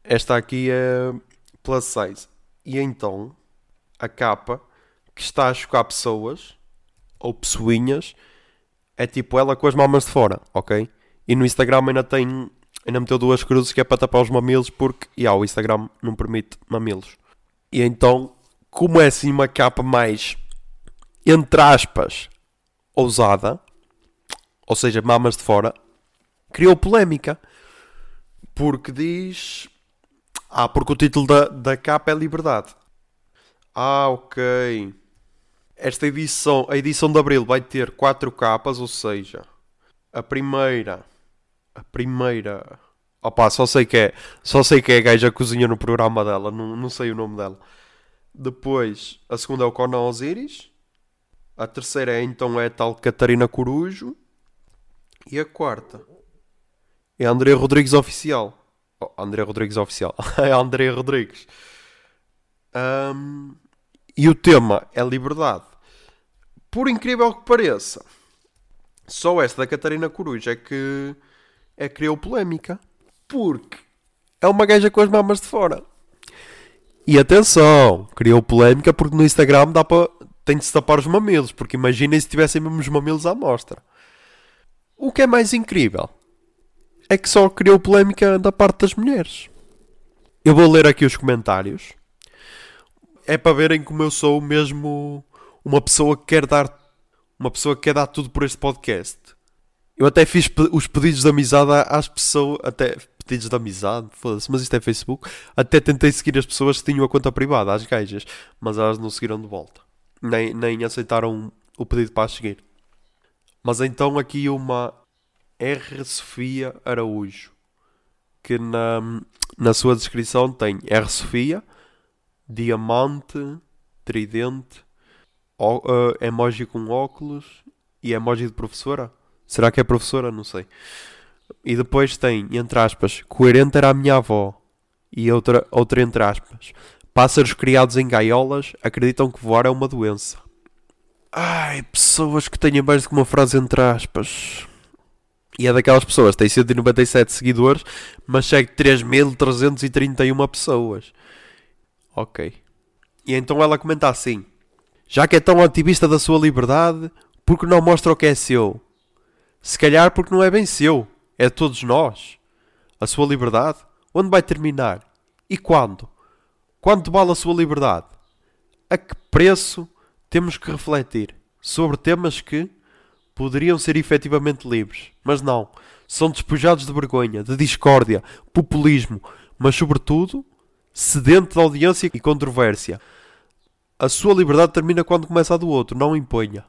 esta aqui é plus size. E então, a capa, que está a chocar pessoas, ou pessoinhas, é tipo ela com as mamas de fora, ok? E no Instagram ainda tem. Ainda meteu duas cruzes que é para tapar os mamilos porque yeah, o Instagram não permite mamilos. E então, como é assim uma capa mais, entre aspas, ousada, ou seja, mamas de fora, criou polémica. Porque diz. Ah, porque o título da, da capa é Liberdade. Ah, ok. Esta edição, a edição de Abril vai ter quatro capas, ou seja, a primeira. A primeira. Opa, só sei que é. Só sei que é a gaja cozinha no programa dela, não, não sei o nome dela. Depois, a segunda é o Conan Osiris. A terceira é então é a tal Catarina Corujo. E a quarta é André Rodrigues Oficial. Oh, André Rodrigues Oficial. é André Rodrigues. Um, e o tema é liberdade. Por incrível que pareça, só esta da Catarina Coruja é que é que criou polémica. Porque é uma gaja com as mamas de fora. E atenção, criou polémica porque no Instagram dá para tem de se tapar os mamilos, porque imaginem se tivessem mesmo os mamilos à mostra. O que é mais incrível é que só criou polémica da parte das mulheres. Eu vou ler aqui os comentários. É para verem como eu sou mesmo uma pessoa que quer dar uma pessoa que quer dar tudo por este podcast. Eu até fiz os pedidos de amizade às pessoas, até pedidos de amizade, foda-se, mas isto é Facebook. Até tentei seguir as pessoas que tinham a conta privada, as gajas, mas elas não seguiram de volta. Nem, nem aceitaram o pedido para seguir. Mas então aqui uma R. Sofia Araújo, que na, na sua descrição tem R. Sofia, diamante, tridente, o, uh, emoji com óculos e emoji de professora. Será que é professora? Não sei. E depois tem, entre aspas, coerente era a minha avó. E outra, outra entre aspas. Pássaros criados em gaiolas acreditam que voar é uma doença. Ai, pessoas que tenham mais do que uma frase entre aspas. E é daquelas pessoas, tem 197 seguidores, mas segue 3.331 pessoas. Ok. E então ela comenta assim: Já que é tão ativista da sua liberdade, porque não mostra o que é seu? Se calhar porque não é bem seu, é de todos nós. A sua liberdade, onde vai terminar? E quando? Quanto vale a sua liberdade? A que preço temos que refletir sobre temas que poderiam ser efetivamente livres, mas não. São despojados de vergonha, de discórdia, populismo, mas sobretudo sedento de audiência e controvérsia. A sua liberdade termina quando começa a do outro, não imponha.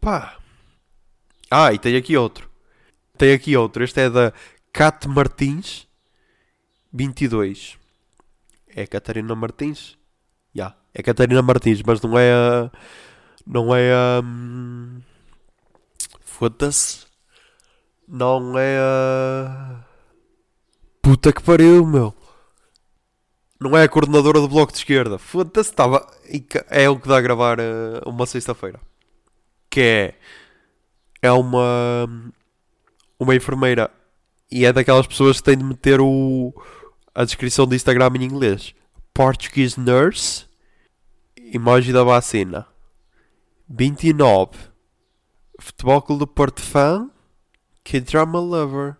Pá. Ah, e tem aqui outro. Tem aqui outro. Este é da Cat Martins 22. É Catarina Martins? Já. Yeah. É Catarina Martins, mas não é a não é a. Um... Foda-se. Não é a. Puta que pariu, meu. Não é a coordenadora do bloco de esquerda. Foda-se, estava. É o que dá a gravar uh, uma sexta-feira. Que é. É uma. Uma enfermeira. E é daquelas pessoas que têm de meter o. A descrição do Instagram em inglês. Portuguese nurse. Emoji da vacina. 29. Futebol Clube do Porto Fã. K-Drama Lover.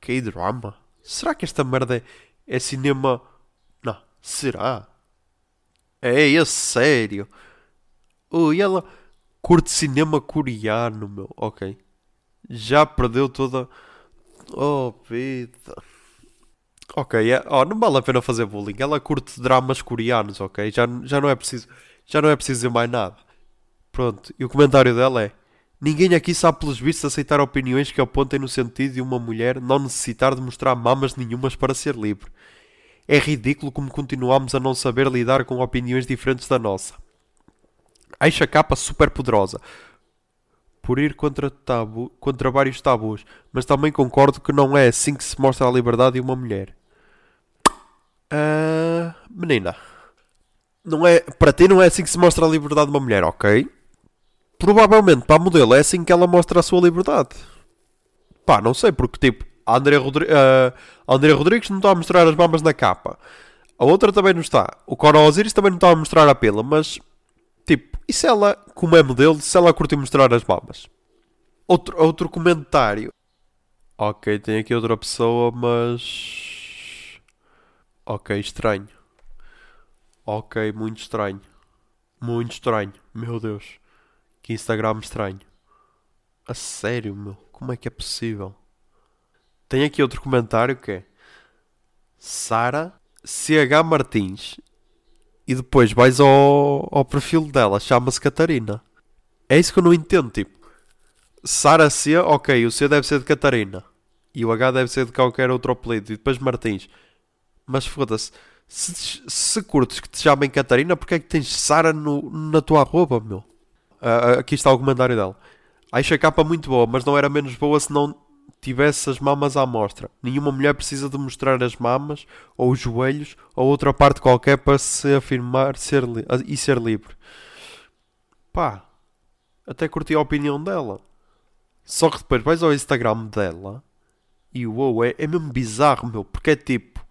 K-Drama? Será que esta merda é, é cinema. Não, será? É, é sério. Ui, ela curte cinema coreano, meu. Ok. Já perdeu toda. Oh, vida. Ok, é... oh, não vale a pena fazer bullying. Ela curte dramas coreanos, ok? Já, já não é preciso. Já não é preciso mais nada. Pronto, e o comentário dela é: Ninguém aqui sabe pelos vistos aceitar opiniões que apontem no sentido de uma mulher não necessitar de mostrar mamas nenhumas para ser livre. É ridículo como continuamos a não saber lidar com opiniões diferentes da nossa. Acho a capa super poderosa por ir contra, tabu, contra vários tabus, mas também concordo que não é assim que se mostra a liberdade de uma mulher. Uh, menina, não é, para ti não é assim que se mostra a liberdade de uma mulher, ok? Provavelmente para a modelo é assim que ela mostra a sua liberdade. Pá, não sei, porque tipo, a Andrea, Rodri uh, a Andrea Rodrigues não está a mostrar as mamas na capa. A outra também não está. O Cora Osiris também não está a mostrar a pila, mas tipo, E se ela, como é modelo, se ela curte mostrar as mamas? Outro, outro comentário. Ok, tem aqui outra pessoa, mas. Ok, estranho. Ok, muito estranho. Muito estranho. Meu Deus. Que Instagram estranho. A sério, meu. Como é que é possível? Tem aqui outro comentário que é Sara CH Martins e depois vais ao, ao perfil dela, chama-se Catarina. É isso que eu não entendo, tipo. Sara C, ok, o C deve ser de Catarina. E o H deve ser de qualquer outro apelido. E depois Martins. Mas foda-se. Se, se curtes que te chamem Catarina, porque é que tens Sara na tua roupa, meu? Uh, aqui está o comentário dela. Acho a capa muito boa, mas não era menos boa se não tivesse as mamas à mostra. Nenhuma mulher precisa de mostrar as mamas, ou os joelhos, ou outra parte qualquer para se afirmar ser e ser livre. Pá, até curti a opinião dela. Só que depois vais ao Instagram dela e uou, é, é mesmo bizarro, meu, porque é tipo.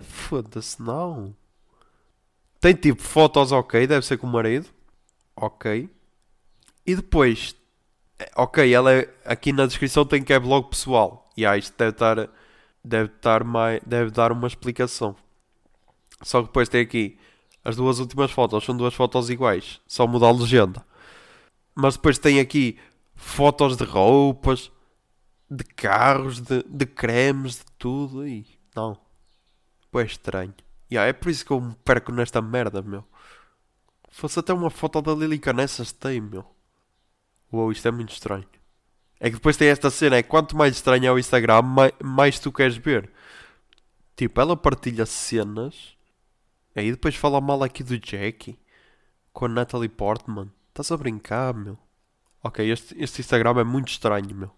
Foda-se, não. Tem tipo fotos, ok, deve ser com o marido, ok. E depois ok, ela é, aqui na descrição tem que é blog pessoal. E ah, isto deve estar, deve estar mais, deve dar uma explicação. Só que depois tem aqui as duas últimas fotos, são duas fotos iguais, só muda a legenda. Mas depois tem aqui fotos de roupas, de carros, de, de cremes, de tudo. E não, é estranho. Yeah, é por isso que eu me perco nesta merda, meu. Fosse até uma foto da Lili Canessas tem, meu. Uou, isto é muito estranho. É que depois tem esta cena, é quanto mais estranho é o Instagram, mais, mais tu queres ver. Tipo, ela partilha cenas, aí depois fala mal aqui do Jackie, com a Natalie Portman. Estás a brincar, meu? Ok, este, este Instagram é muito estranho, meu.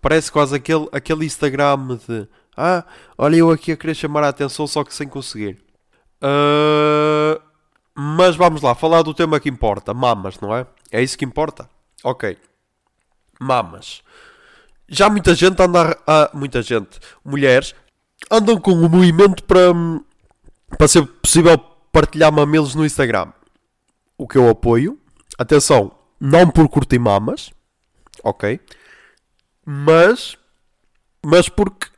Parece quase aquele, aquele Instagram de Ah, olha eu aqui a querer chamar a atenção só que sem conseguir. Uh, mas vamos lá, falar do tema que importa, mamas, não é? É isso que importa. Ok. Mamas. Já muita gente anda a. Muita gente. Mulheres andam com o movimento para. Para ser possível partilhar mamilos no Instagram. O que eu apoio. Atenção, não por curtir mamas. Ok. Mas. Mas porque.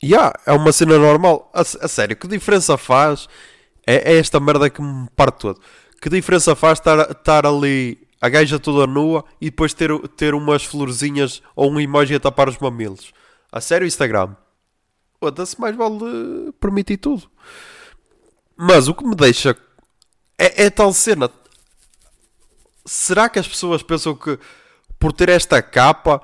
Yeah, é uma cena normal. A, a, sério, que diferença faz? É, é esta merda que me parte todo. Que diferença faz estar, estar ali a gaja toda nua e depois ter, ter umas florzinhas ou um emoji a tapar os mamilos. A sério, Instagram? Foda-se, mais vale permitir tudo. Mas o que me deixa é, é tal cena. Será que as pessoas pensam que por ter esta capa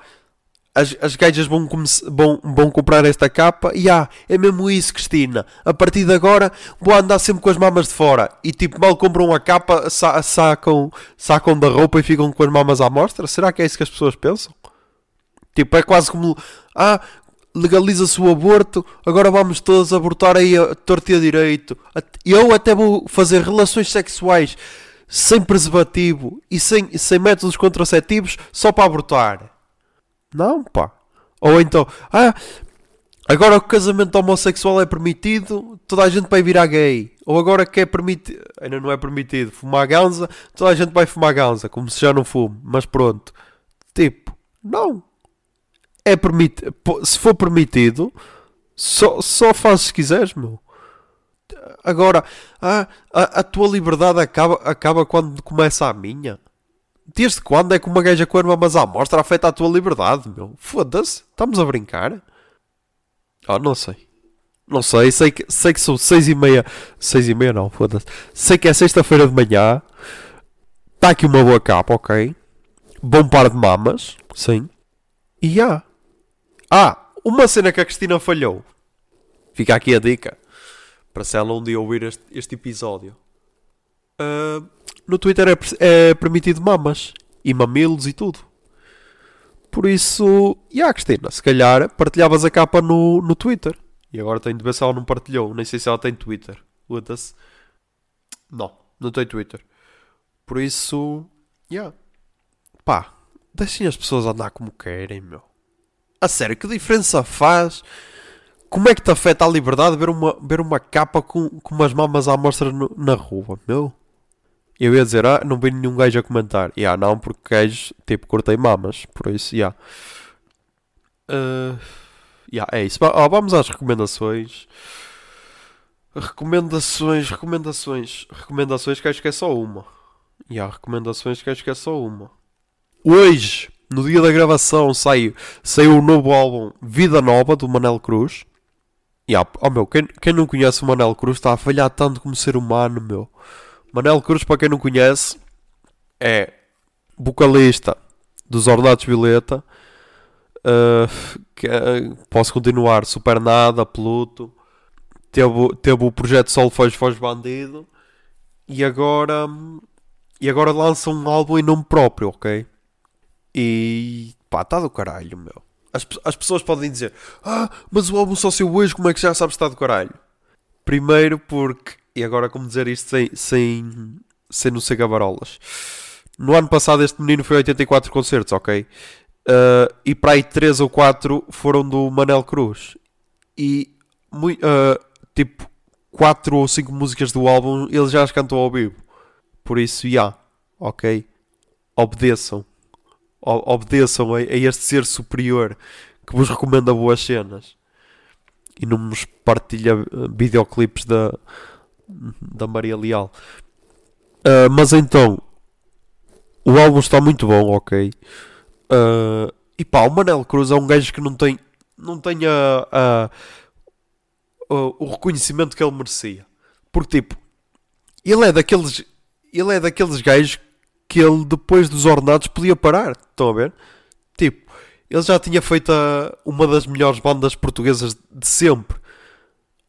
as, as gajas vão, vão, vão comprar esta capa e ah, é mesmo isso, Cristina. A partir de agora vou andar sempre com as mamas de fora. E tipo, mal compram a capa, sa sacam, sacam da roupa e ficam com as mamas à mostra. Será que é isso que as pessoas pensam? Tipo, é quase como ah, legaliza-se o aborto, agora vamos todos abortar aí a torto e a direito. Eu até vou fazer relações sexuais sem preservativo e sem, sem métodos contraceptivos só para abortar. Não, pá. Ou então, ah, agora o casamento homossexual é permitido, toda a gente vai virar gay. Ou agora que é permitido, ainda não é permitido, fumar ganza, toda a gente vai fumar ganza, como se já não fume. Mas pronto. Tipo, não. É permitido. Se for permitido, só, só faz se quiseres, meu. Agora, ah, a, a tua liberdade acaba, acaba quando começa a minha. Desde quando é que uma gaja com armas à mostra afeta a tua liberdade, meu? Foda-se, estamos a brincar? Oh, não sei. Não sei, sei que, sei que são seis e meia. Seis e meia não, foda-se. Sei que é sexta-feira de manhã. Está aqui uma boa capa, ok? Bom par de mamas, sim. E já. Ah, uma cena que a Cristina falhou. Fica aqui a dica. Para se ela um dia ouvir este, este episódio. Uh, no Twitter é, é permitido mamas e mamilos e tudo. Por isso, e yeah, Cristina, se calhar partilhavas a capa no, no Twitter. E agora tenho de ver se ela não partilhou. Nem sei se ela tem Twitter. Foda-se. Não, não tem Twitter. Por isso, yeah. Pá, deixem as pessoas andar como querem, meu. A sério, que diferença faz? Como é que te afeta a liberdade ver uma, ver uma capa com, com umas mamas à mostra na rua, meu? Eu ia dizer, ah, não vi nenhum gajo a comentar. E yeah, não, porque gajo, tipo, cortei mamas. Por isso, já. Yeah. Uh, yeah, é isso. Oh, vamos às recomendações. Recomendações, recomendações. Recomendações que acho que é só uma. E há recomendações que acho que é só uma. Hoje, no dia da gravação, saiu, saiu o novo álbum Vida Nova do Manel Cruz. E há, oh meu, quem, quem não conhece o Manel Cruz está a falhar tanto como ser humano, meu. Manel Cruz, para quem não conhece, é vocalista dos Ornatos Violeta. Uh, que, uh, posso continuar, Super Nada, Pluto. Teve, teve o projeto Sol Foz Foz Bandido. E agora e agora lança um álbum em nome próprio, ok? E pá, está do caralho, meu. As, as pessoas podem dizer: Ah, mas o álbum só saiu hoje, como é que já sabes que está do caralho? Primeiro porque, e agora como dizer isto sem, sem, sem não ser gabarolas. No ano passado este menino foi 84 concertos, ok? Uh, e para aí 3 ou 4 foram do Manel Cruz. E, uh, tipo, 4 ou 5 músicas do álbum ele já as cantou ao vivo. Por isso, já, yeah, ok? Obedeçam. Obedeçam a, a, este ser superior que vos recomenda boas cenas. E não nos partilha eh, videoclipes da, da Maria Leal. Uh, mas então, o álbum está muito bom, ok? Uh, e pá, o Manel Cruz é um gajo que não tem, não tem a, a, a, o reconhecimento que ele merecia. Porque, tipo, ele é daqueles ele é daqueles gajos que ele, depois dos ordenados, podia parar. Estão a ver? Tipo, ele já tinha feito a, uma das melhores bandas portuguesas de sempre.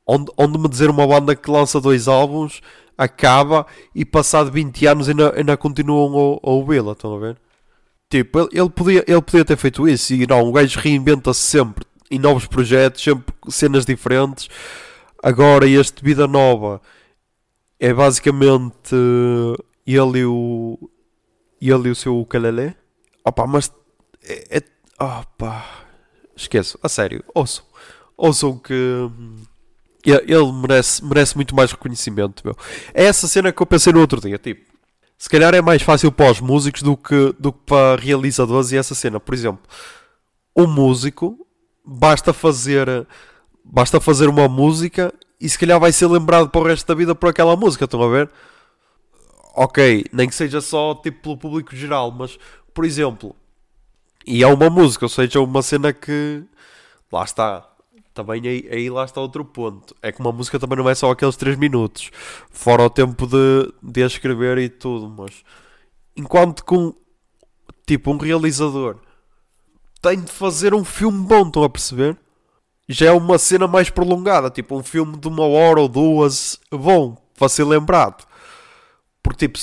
Onde, onde me dizer uma banda que lança dois álbuns, acaba e passado 20 anos ainda, ainda continuam a, a ouvi-la. Estão a ver? Tipo, ele, ele, podia, ele podia ter feito isso e não, o gajo reinventa-se sempre em novos projetos, sempre cenas diferentes. Agora, este Vida Nova é basicamente ele e o. Ele e o seu ukulele. Opa, mas. É, é, opa. Esqueço, a sério, ouçam. Ouçam que. Ele merece, merece muito mais reconhecimento, meu. É essa cena que eu pensei no outro dia, tipo. Se calhar é mais fácil para os músicos do que, do que para realizadores e essa cena. Por exemplo, um músico basta fazer basta fazer uma música e se calhar vai ser lembrado para o resto da vida por aquela música, estão a ver? Ok, nem que seja só tipo pelo público geral, mas por exemplo, e é uma música, ou seja, uma cena que lá está. Também aí, aí lá está outro ponto. É que uma música também não é só aqueles 3 minutos, fora o tempo de, de escrever e tudo, mas enquanto com tipo um realizador tem de fazer um filme bom, estão a perceber? já é uma cena mais prolongada, tipo um filme de uma hora ou duas, bom, para ser lembrado. Porque tipo,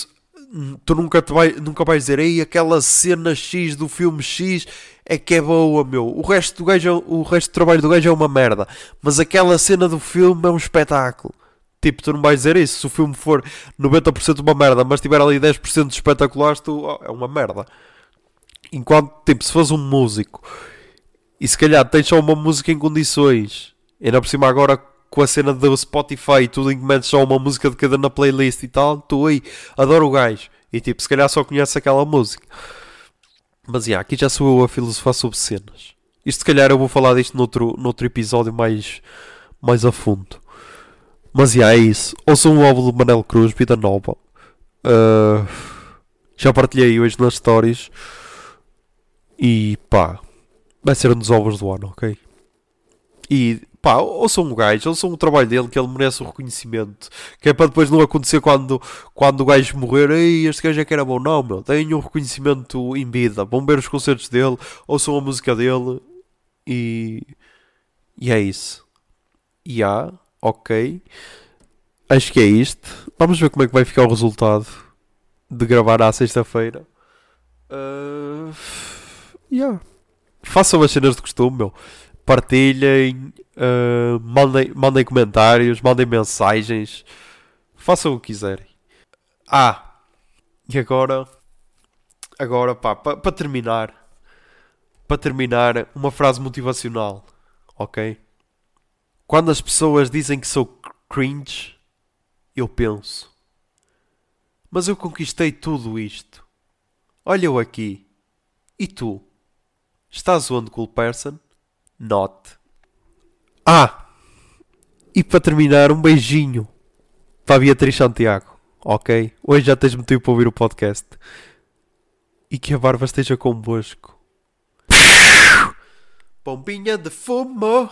tu nunca, te vai, nunca vais dizer, ei, aquela cena X do filme X é que é boa, meu. O resto do gajo, é o resto do trabalho do gajo é uma merda. Mas aquela cena do filme é um espetáculo. Tipo, tu não vais dizer isso. Se o filme for 90% uma merda, mas tiver ali 10% de espetaculares, tu, oh, é uma merda. Enquanto, tipo, se fosse um músico e se calhar tens só uma música em condições. Ainda por cima agora com a cena do Spotify e tudo em que metes só uma música de cada na playlist e tal, tu aí, adoro o gajo. E tipo, se calhar só conhece aquela música. Mas yeah, aqui já sou eu a filosofar sobre cenas. Isto se calhar eu vou falar disto noutro, noutro episódio mais, mais a fundo. Mas yeah, é isso. Ouçam um álbum do Manel Cruz, Vida Nova. Uh, já partilhei hoje nas stories. E pá, vai ser um dos ovos do ano, ok? E pá, ouçam o gajo, ouçam o trabalho dele, que ele merece o reconhecimento. Que é para depois não acontecer quando, quando o gajo morrer, ei, este gajo é que era bom. Não, meu, tenham o reconhecimento em vida. Vão ver os concertos dele, ouçam a música dele e. E é isso. E há, ok. Acho que é isto. Vamos ver como é que vai ficar o resultado de gravar à sexta-feira. Uh, yeah façam as cenas de costume, meu. Partilhem, uh, mandem, mandem comentários, mandem mensagens, façam o que quiserem. Ah, e agora, agora pá, para pa terminar, para terminar, uma frase motivacional, ok? Quando as pessoas dizem que sou cringe, eu penso, Mas eu conquistei tudo isto. Olha eu aqui. E tu? Estás onde, cool person? Not. Ah! E para terminar, um beijinho para a Beatriz Santiago. Ok? Hoje já tens motivo para ouvir o podcast. E que a barba esteja convosco. Pompinha de fumo.